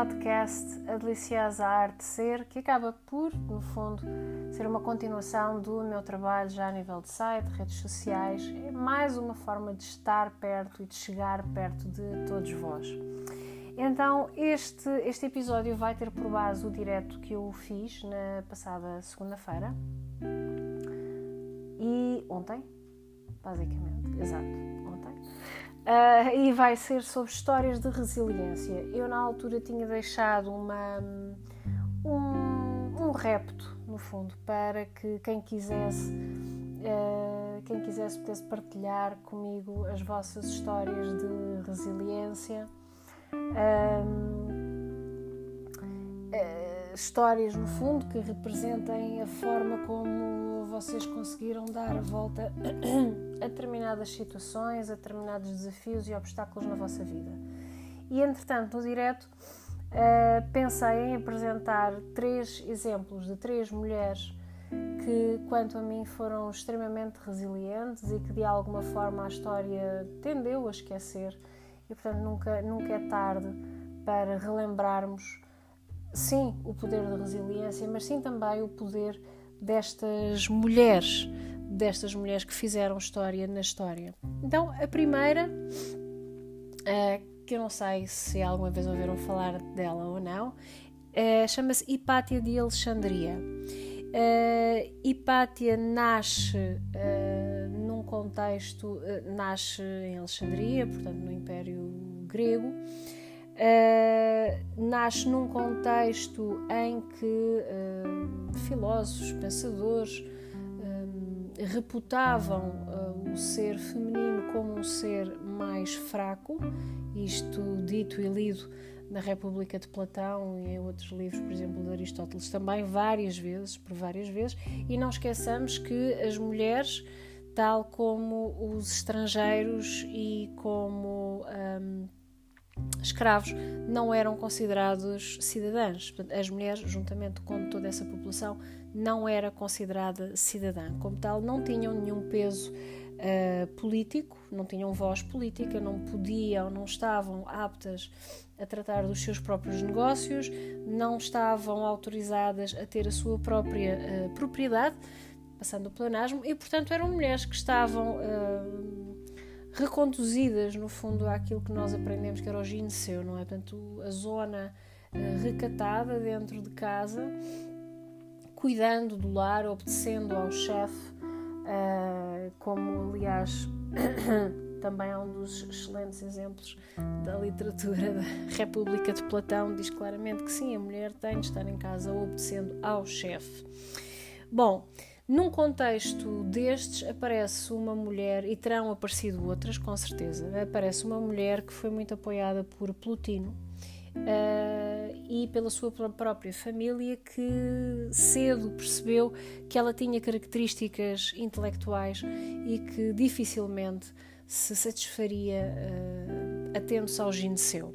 podcast A Deliciosa Arte Ser, que acaba por, no fundo, ser uma continuação do meu trabalho já a nível de site, redes sociais. É mais uma forma de estar perto e de chegar perto de todos vós. Então, este, este episódio vai ter por base o direto que eu fiz na passada segunda-feira e ontem, basicamente, exato Uh, e vai ser sobre histórias de resiliência. Eu, na altura, tinha deixado uma, um, um repto, no fundo, para que quem quisesse, uh, quem quisesse pudesse partilhar comigo as vossas histórias de resiliência. Uh, histórias, no fundo, que representem a forma como vocês conseguiram dar a volta a determinadas situações, a determinados desafios e obstáculos na vossa vida. E, entretanto, no direto, uh, pensei em apresentar três exemplos de três mulheres que, quanto a mim, foram extremamente resilientes e que, de alguma forma, a história tendeu a esquecer. E, portanto, nunca, nunca é tarde para relembrarmos sim, o poder da resiliência, mas sim também o poder destas mulheres, destas mulheres que fizeram história na história. Então, a primeira, uh, que eu não sei se alguma vez ouviram falar dela ou não, uh, chama-se Hipátia de Alexandria. Uh, Hipátia nasce num contexto, nasce em Alexandria, portanto no Império Grego, uh, nasce num contexto em que uh, filósofos, pensadores um, reputavam uh, o ser feminino como um ser mais fraco, isto dito e lido na República de Platão e em outros livros, por exemplo, de Aristóteles também, várias vezes, por várias vezes, e não esqueçamos que as mulheres, tal como os estrangeiros e como um, escravos não eram considerados cidadãs. As mulheres, juntamente com toda essa população, não era considerada cidadã. Como tal, não tinham nenhum peso uh, político, não tinham voz política, não podiam, não estavam aptas a tratar dos seus próprios negócios, não estavam autorizadas a ter a sua própria uh, propriedade, passando o planasmo, e portanto eram mulheres que estavam. Uh, reconduzidas, no fundo, àquilo que nós aprendemos que era o gineceu, não é? Portanto, a zona uh, recatada dentro de casa, cuidando do lar, obedecendo ao chefe, uh, como aliás também é um dos excelentes exemplos da literatura da República de Platão, diz claramente que sim, a mulher tem de estar em casa obedecendo ao chefe. Bom, num contexto destes, aparece uma mulher, e terão aparecido outras com certeza, aparece uma mulher que foi muito apoiada por Plutino uh, e pela sua própria família, que cedo percebeu que ela tinha características intelectuais e que dificilmente se satisfaria uh, atendo-se ao gineceu.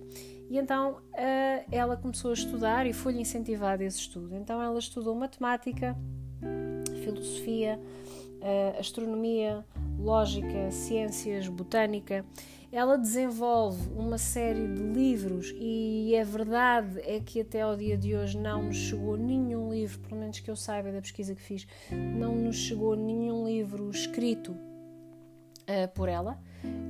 E então uh, ela começou a estudar e foi-lhe incentivada esse estudo. Então ela estudou matemática filosofia, uh, astronomia, lógica, ciências, botânica. Ela desenvolve uma série de livros e a verdade é que até ao dia de hoje não nos chegou nenhum livro, pelo menos que eu saiba da pesquisa que fiz, não nos chegou nenhum livro escrito uh, por ela.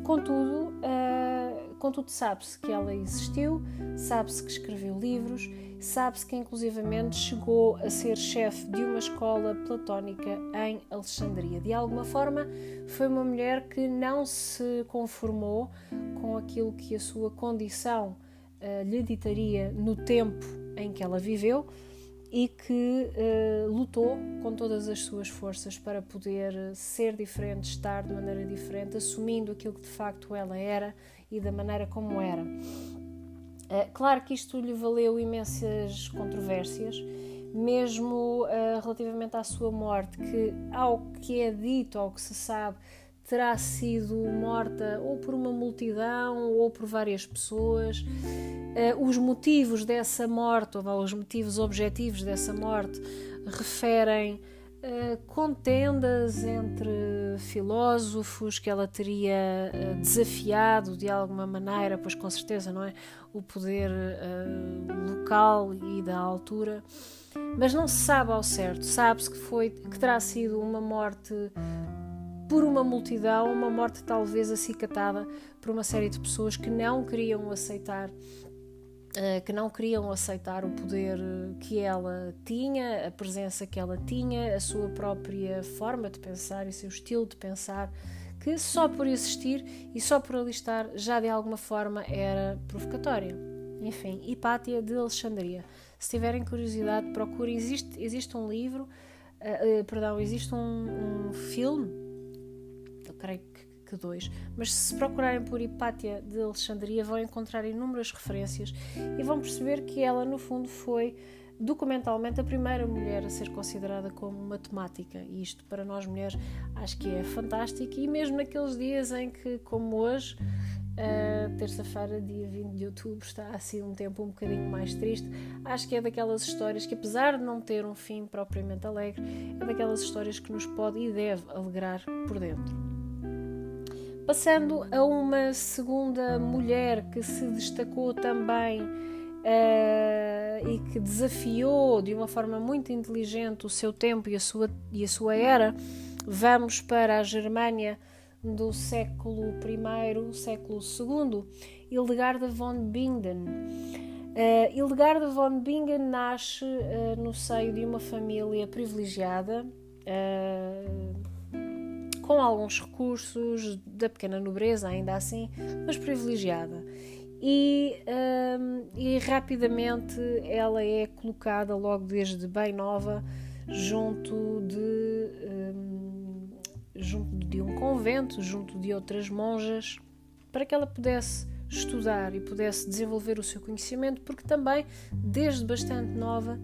Contudo, uh, contudo sabe-se que ela existiu, sabe-se que escreveu livros Sabe-se que, inclusivamente, chegou a ser chefe de uma escola platónica em Alexandria. De alguma forma, foi uma mulher que não se conformou com aquilo que a sua condição uh, lhe ditaria no tempo em que ela viveu e que uh, lutou com todas as suas forças para poder ser diferente, estar de maneira diferente, assumindo aquilo que de facto ela era e da maneira como era. Uh, claro que isto lhe valeu imensas controvérsias, mesmo uh, relativamente à sua morte, que, ao que é dito, ao que se sabe, terá sido morta ou por uma multidão ou por várias pessoas. Uh, os motivos dessa morte, ou os motivos objetivos dessa morte, referem contendas entre filósofos que ela teria uh, desafiado de alguma maneira, pois com certeza, não é? O poder local e da altura. Mas não se sabe ao certo. Sabe-se que, foi, que terá sido uma morte por uma multidão, uma morte talvez acicatada por uma série de pessoas que não queriam aceitar eh, que não queriam aceitar o poder que ela tinha, a presença que ela tinha, a sua própria forma de pensar e seu estilo de pensar, que só por existir e só por alistar já de alguma forma era provocatória. Enfim, Hipátia de Alexandria. Se tiverem curiosidade, procurem. Existe, existe um livro, uh, uh, perdão, existe um, um filme, eu creio que dois, mas se procurarem por Hipátia de Alexandria vão encontrar inúmeras referências e vão perceber que ela, no fundo, foi documentalmente a primeira mulher a ser considerada como matemática. E isto, para nós mulheres, acho que é fantástico. E mesmo naqueles dias em que, como hoje, terça-feira, dia 20 de outubro, está assim um tempo um bocadinho mais triste, acho que é daquelas histórias que, apesar de não ter um fim propriamente alegre, é daquelas histórias que nos pode e deve alegrar por dentro. Passando a uma segunda mulher que se destacou também uh, e que desafiou de uma forma muito inteligente o seu tempo e a sua, e a sua era, vamos para a Germânia do século I, século II, Hildegarda von Bingen. Uh, Hildegarda von Bingen nasce uh, no seio de uma família privilegiada. Uh, com alguns recursos da pequena nobreza, ainda assim, mas privilegiada. E, um, e rapidamente ela é colocada logo desde bem nova junto de, um, junto de um convento, junto de outras monjas, para que ela pudesse estudar e pudesse desenvolver o seu conhecimento, porque também, desde bastante nova,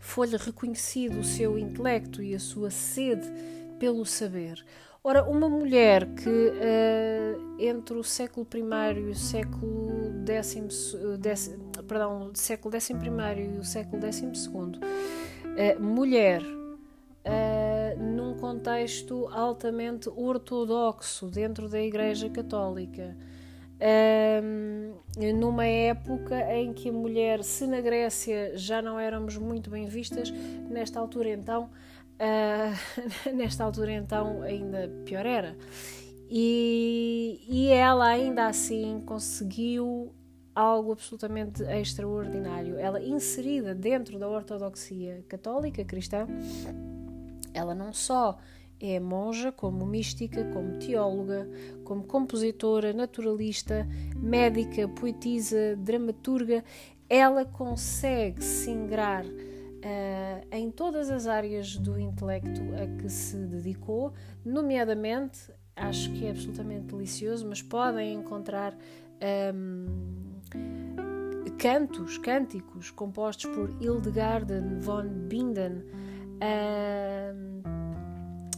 foi-lhe reconhecido o seu intelecto e a sua sede pelo saber. Ora, uma mulher que uh, entre o século I e o século X, uh, perdão, século X e o século XII, uh, mulher uh, num contexto altamente ortodoxo dentro da Igreja Católica, numa época em que a mulher, se na Grécia já não éramos muito bem vistas, nesta altura então Uh, nesta altura, então, ainda pior era. E, e ela, ainda assim, conseguiu algo absolutamente extraordinário. Ela, inserida dentro da ortodoxia católica cristã, ela não só é monja, como mística, como teóloga, como compositora, naturalista, médica, poetisa, dramaturga, ela consegue se ingrar uh, em todas as áreas do intelecto a que se dedicou, nomeadamente, acho que é absolutamente delicioso, mas podem encontrar um, cantos, cânticos compostos por Hildegarden von Binden um,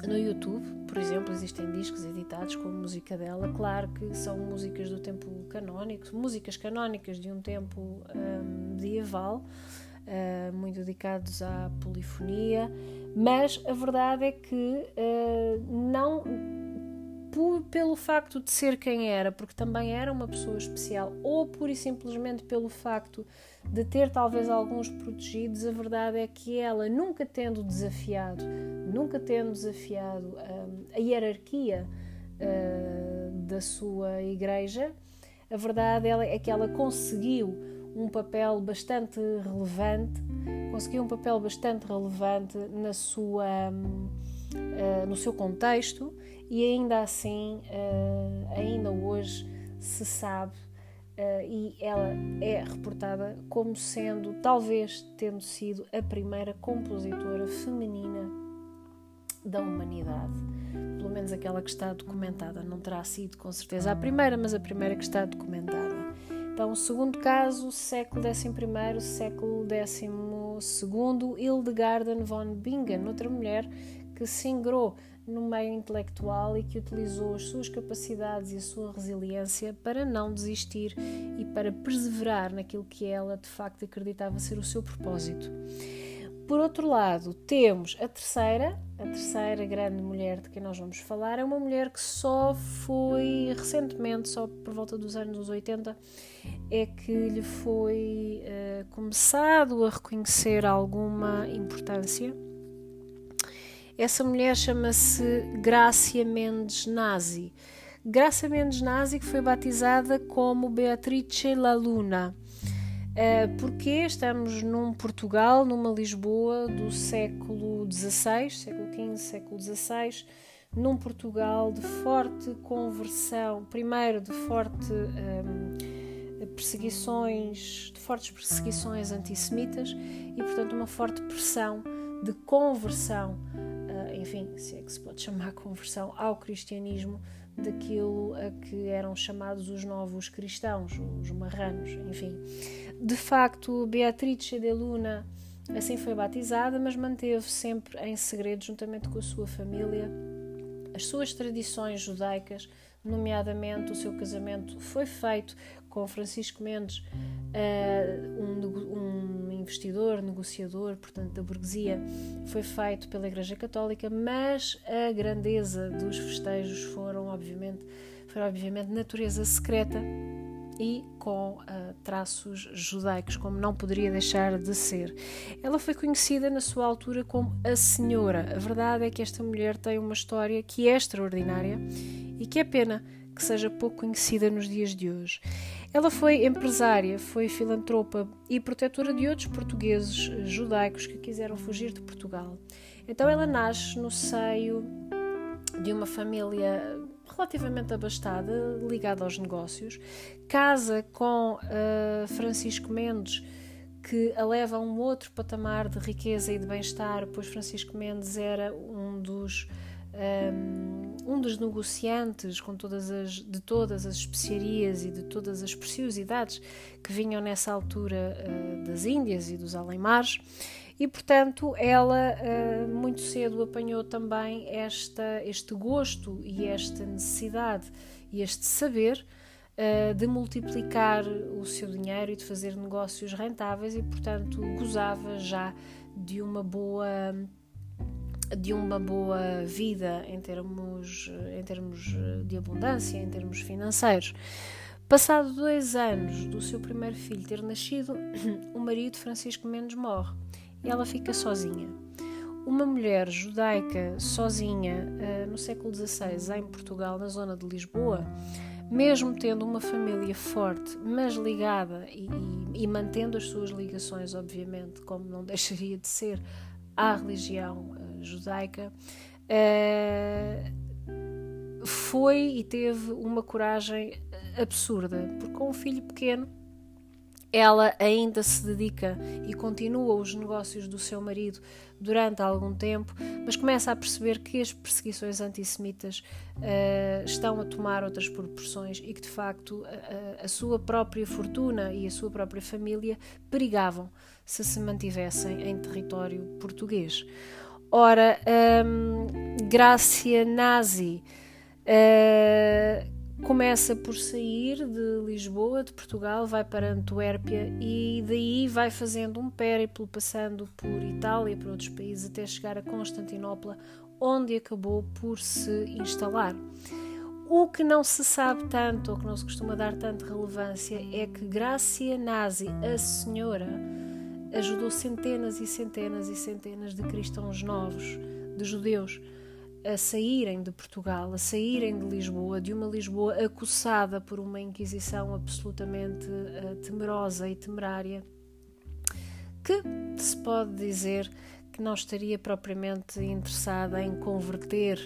no YouTube, por exemplo, existem discos editados com música dela. Claro que são músicas do tempo canónico, músicas canónicas de um tempo um, medieval, uh, muito dedicados à polifonia, mas a verdade é que uh, não pelo facto de ser quem era, porque também era uma pessoa especial, ou pura e simplesmente pelo facto de ter talvez alguns protegidos, a verdade é que ela, nunca tendo desafiado, nunca tendo desafiado um, a hierarquia uh, da sua igreja, a verdade é que ela conseguiu um papel bastante relevante, conseguiu um papel bastante relevante na sua, uh, no seu contexto e ainda assim, uh, ainda hoje se sabe uh, e ela é reportada como sendo, talvez tendo sido a primeira compositora feminina da humanidade. Pelo menos aquela que está documentada. Não terá sido com certeza a primeira, mas a primeira que está documentada. Então, segundo caso, século XI, século XII, Hildegarden von Bingen, outra mulher que se ingrou no meio intelectual e que utilizou as suas capacidades e a sua resiliência para não desistir e para perseverar naquilo que ela de facto acreditava ser o seu propósito. por outro lado, temos a terceira, a terceira grande mulher de quem nós vamos falar, é uma mulher que só foi recentemente, só por volta dos anos 80, é que lhe foi uh, começado a reconhecer alguma importância. Essa mulher chama-se Grácia Mendes Nazi. Graça Mendes Nazi que foi batizada como Beatrice La Luna. Uh, porque estamos num Portugal, numa Lisboa do século XVI, século XV, século XVI, num Portugal de forte conversão, primeiro de forte um, perseguições, de fortes perseguições antissemitas e, portanto, uma forte pressão de conversão, uh, enfim, se é que se pode chamar conversão ao cristianismo daquilo a que eram chamados os novos cristãos, os marranos, enfim. De facto, Beatrice de Luna assim foi batizada, mas manteve sempre em segredo, juntamente com a sua família, as suas tradições judaicas, nomeadamente o seu casamento foi feito com Francisco Mendes, um, um investidor, negociador, portanto, da burguesia, foi feito pela Igreja Católica, mas a grandeza dos festejos foram, obviamente, foi obviamente natureza secreta e com uh, traços judaicos, como não poderia deixar de ser. Ela foi conhecida na sua altura como a Senhora. A verdade é que esta mulher tem uma história que é extraordinária e que é pena que seja pouco conhecida nos dias de hoje. Ela foi empresária, foi filantropa e protetora de outros portugueses judaicos que quiseram fugir de Portugal. Então ela nasce no seio de uma família relativamente abastada, ligada aos negócios, casa com uh, Francisco Mendes, que a leva a um outro patamar de riqueza e de bem-estar, pois Francisco Mendes era um dos um, um dos negociantes com todas as, de todas as especiarias e de todas as preciosidades que vinham nessa altura uh, das Índias e dos além-mares. E, portanto, ela uh, muito cedo apanhou também esta, este gosto e esta necessidade e este saber uh, de multiplicar o seu dinheiro e de fazer negócios rentáveis e, portanto, gozava já de uma boa de uma boa vida em termos, em termos de abundância, em termos financeiros. Passado dois anos do seu primeiro filho ter nascido, o marido Francisco Mendes morre e ela fica sozinha. Uma mulher judaica sozinha eh, no século XVI em Portugal, na zona de Lisboa, mesmo tendo uma família forte, mas ligada e, e, e mantendo as suas ligações, obviamente, como não deixaria de ser, à religião uh, judaica, uh, foi e teve uma coragem absurda, porque com um filho pequeno ela ainda se dedica e continua os negócios do seu marido durante algum tempo, mas começa a perceber que as perseguições antissemitas uh, estão a tomar outras proporções e que de facto a, a, sua própria fortuna e a sua própria família perigavam se se mantivessem em território português. Ora, um, Grácia Nazi. Uh, começa por sair de Lisboa, de Portugal, vai para Antuérpia e daí vai fazendo um périplo, passando por Itália, por outros países, até chegar a Constantinopla, onde acabou por se instalar. O que não se sabe tanto, ou que não se costuma dar tanta relevância, é que Grácia Nazi, a senhora, ajudou centenas e centenas e centenas de cristãos novos, de judeus, a saírem de Portugal, a saírem de Lisboa, de uma Lisboa acossada por uma Inquisição absolutamente uh, temerosa e temerária, que se pode dizer que não estaria propriamente interessada em converter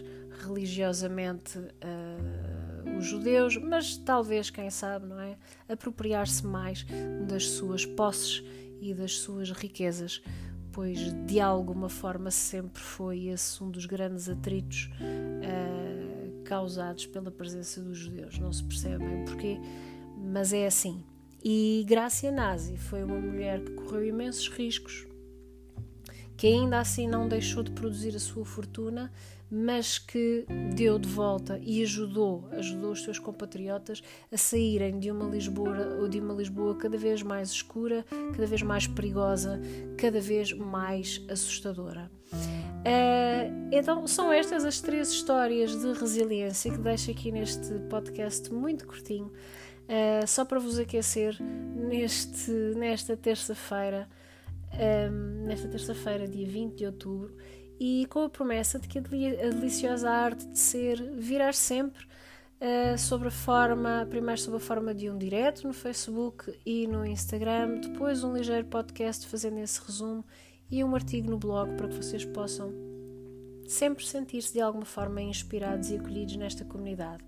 religiosamente uh, os judeus, mas talvez, quem sabe, não é, apropriar-se mais das suas posses e das suas riquezas pois de alguma forma sempre foi esse um dos grandes atritos uh, causados pela presença dos judeus. Não se percebe bem porquê, mas é assim. E Grácia Nazi foi uma mulher que correu imensos riscos, que ainda assim não deixou de produzir a sua fortuna, mas que deu de volta e ajudou, ajudou os seus compatriotas a saírem de uma Lisboa ou de uma Lisboa cada vez mais escura, cada vez mais perigosa, cada vez mais assustadora. Uh, então são estas as três histórias de resiliência que deixo aqui neste podcast muito curtinho, uh, só para vos aquecer neste, nesta terça-feira, um, nesta terça-feira, dia 20 de outubro, e com a promessa de que a deliciosa arte de ser virá sempre uh, sobre a forma, primeiro sobre a forma de um direto no Facebook e no Instagram, depois um ligeiro podcast fazendo esse resumo e um artigo no blog para que vocês possam sempre sentir-se de alguma forma inspirados e acolhidos nesta comunidade.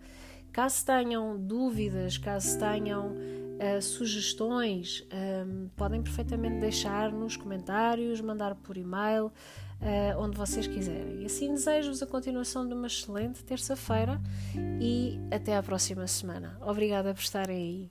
Caso tenham dúvidas, caso tenham uh, sugestões, um, podem perfeitamente deixar nos comentários, mandar por e-mail, uh, onde vocês quiserem. E assim desejo-vos a continuação de uma excelente terça-feira e até à próxima semana. Obrigada por estarem aí.